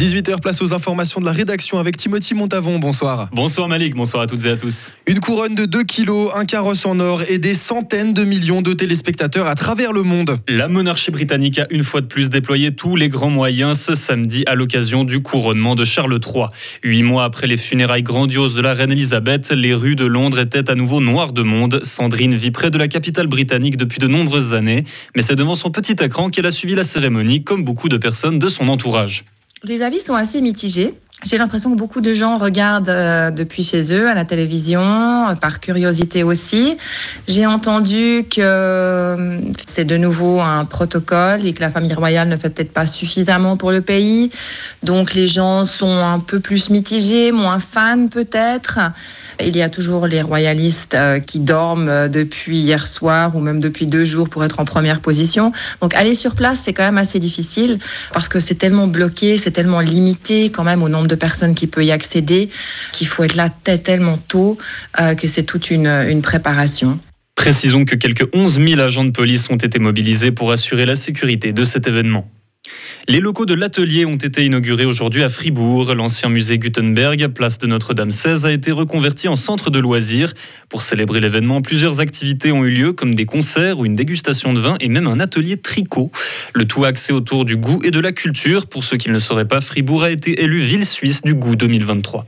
18h, place aux informations de la rédaction avec Timothy Montavon. Bonsoir. Bonsoir Malik, bonsoir à toutes et à tous. Une couronne de 2 kilos, un carrosse en or et des centaines de millions de téléspectateurs à travers le monde. La monarchie britannique a une fois de plus déployé tous les grands moyens ce samedi à l'occasion du couronnement de Charles III. Huit mois après les funérailles grandioses de la reine Elisabeth, les rues de Londres étaient à nouveau noires de monde. Sandrine vit près de la capitale britannique depuis de nombreuses années, mais c'est devant son petit écran qu'elle a suivi la cérémonie comme beaucoup de personnes de son entourage. Les avis sont assez mitigés. J'ai l'impression que beaucoup de gens regardent euh, depuis chez eux à la télévision, euh, par curiosité aussi. J'ai entendu que euh, c'est de nouveau un protocole et que la famille royale ne fait peut-être pas suffisamment pour le pays. Donc les gens sont un peu plus mitigés, moins fans peut-être. Il y a toujours les royalistes qui dorment depuis hier soir ou même depuis deux jours pour être en première position. Donc aller sur place, c'est quand même assez difficile parce que c'est tellement bloqué, c'est tellement limité quand même au nombre de personnes qui peuvent y accéder, qu'il faut être là tellement tôt euh, que c'est toute une, une préparation. Précisons que quelques 11 000 agents de police ont été mobilisés pour assurer la sécurité de cet événement. Les locaux de l'atelier ont été inaugurés aujourd'hui à Fribourg. L'ancien musée Gutenberg, place de Notre-Dame 16, a été reconverti en centre de loisirs. Pour célébrer l'événement, plusieurs activités ont eu lieu, comme des concerts ou une dégustation de vin et même un atelier tricot. Le tout axé autour du goût et de la culture. Pour ceux qui ne le sauraient pas, Fribourg a été élu ville suisse du goût 2023.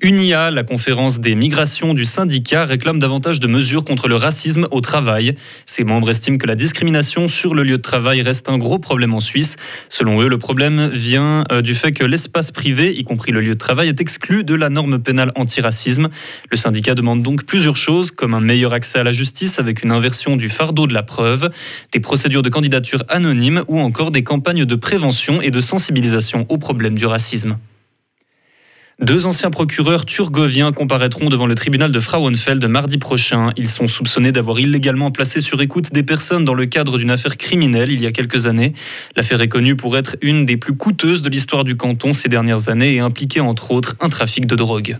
UNIA, la conférence des migrations du syndicat, réclame davantage de mesures contre le racisme au travail. Ses membres estiment que la discrimination sur le lieu de travail reste un gros problème en Suisse. Selon eux, le problème vient euh, du fait que l'espace privé, y compris le lieu de travail, est exclu de la norme pénale antiracisme. Le syndicat demande donc plusieurs choses, comme un meilleur accès à la justice avec une inversion du fardeau de la preuve, des procédures de candidature anonymes ou encore des campagnes de prévention et de sensibilisation au problème du racisme. Deux anciens procureurs turgoviens comparaîtront devant le tribunal de Frauenfeld mardi prochain. Ils sont soupçonnés d'avoir illégalement placé sur écoute des personnes dans le cadre d'une affaire criminelle il y a quelques années. L'affaire est connue pour être une des plus coûteuses de l'histoire du canton ces dernières années et impliquer entre autres un trafic de drogue.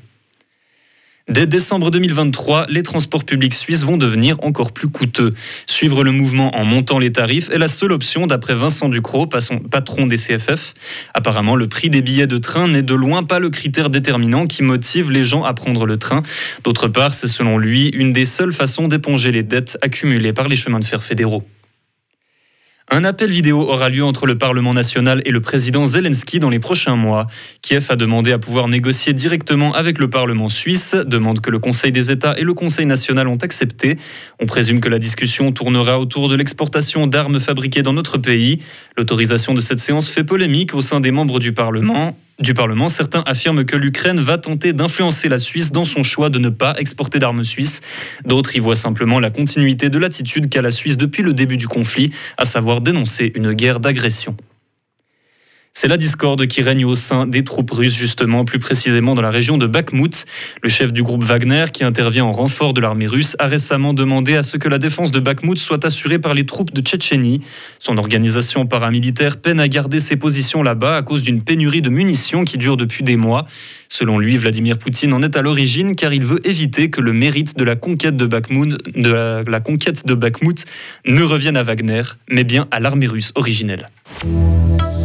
Dès décembre 2023, les transports publics suisses vont devenir encore plus coûteux. Suivre le mouvement en montant les tarifs est la seule option d'après Vincent Ducrot, patron des CFF. Apparemment, le prix des billets de train n'est de loin pas le critère déterminant qui motive les gens à prendre le train. D'autre part, c'est selon lui une des seules façons d'éponger les dettes accumulées par les chemins de fer fédéraux. Un appel vidéo aura lieu entre le Parlement national et le président Zelensky dans les prochains mois. Kiev a demandé à pouvoir négocier directement avec le Parlement suisse, demande que le Conseil des États et le Conseil national ont accepté. On présume que la discussion tournera autour de l'exportation d'armes fabriquées dans notre pays. L'autorisation de cette séance fait polémique au sein des membres du Parlement du Parlement, certains affirment que l'Ukraine va tenter d'influencer la Suisse dans son choix de ne pas exporter d'armes suisses. D'autres y voient simplement la continuité de l'attitude qu'a la Suisse depuis le début du conflit, à savoir dénoncer une guerre d'agression. C'est la discorde qui règne au sein des troupes russes, justement, plus précisément dans la région de Bakhmut. Le chef du groupe Wagner, qui intervient en renfort de l'armée russe, a récemment demandé à ce que la défense de Bakhmut soit assurée par les troupes de Tchétchénie. Son organisation paramilitaire peine à garder ses positions là-bas à cause d'une pénurie de munitions qui dure depuis des mois. Selon lui, Vladimir Poutine en est à l'origine car il veut éviter que le mérite de la conquête de Bakhmut, ne revienne à Wagner, mais bien à l'armée russe originelle.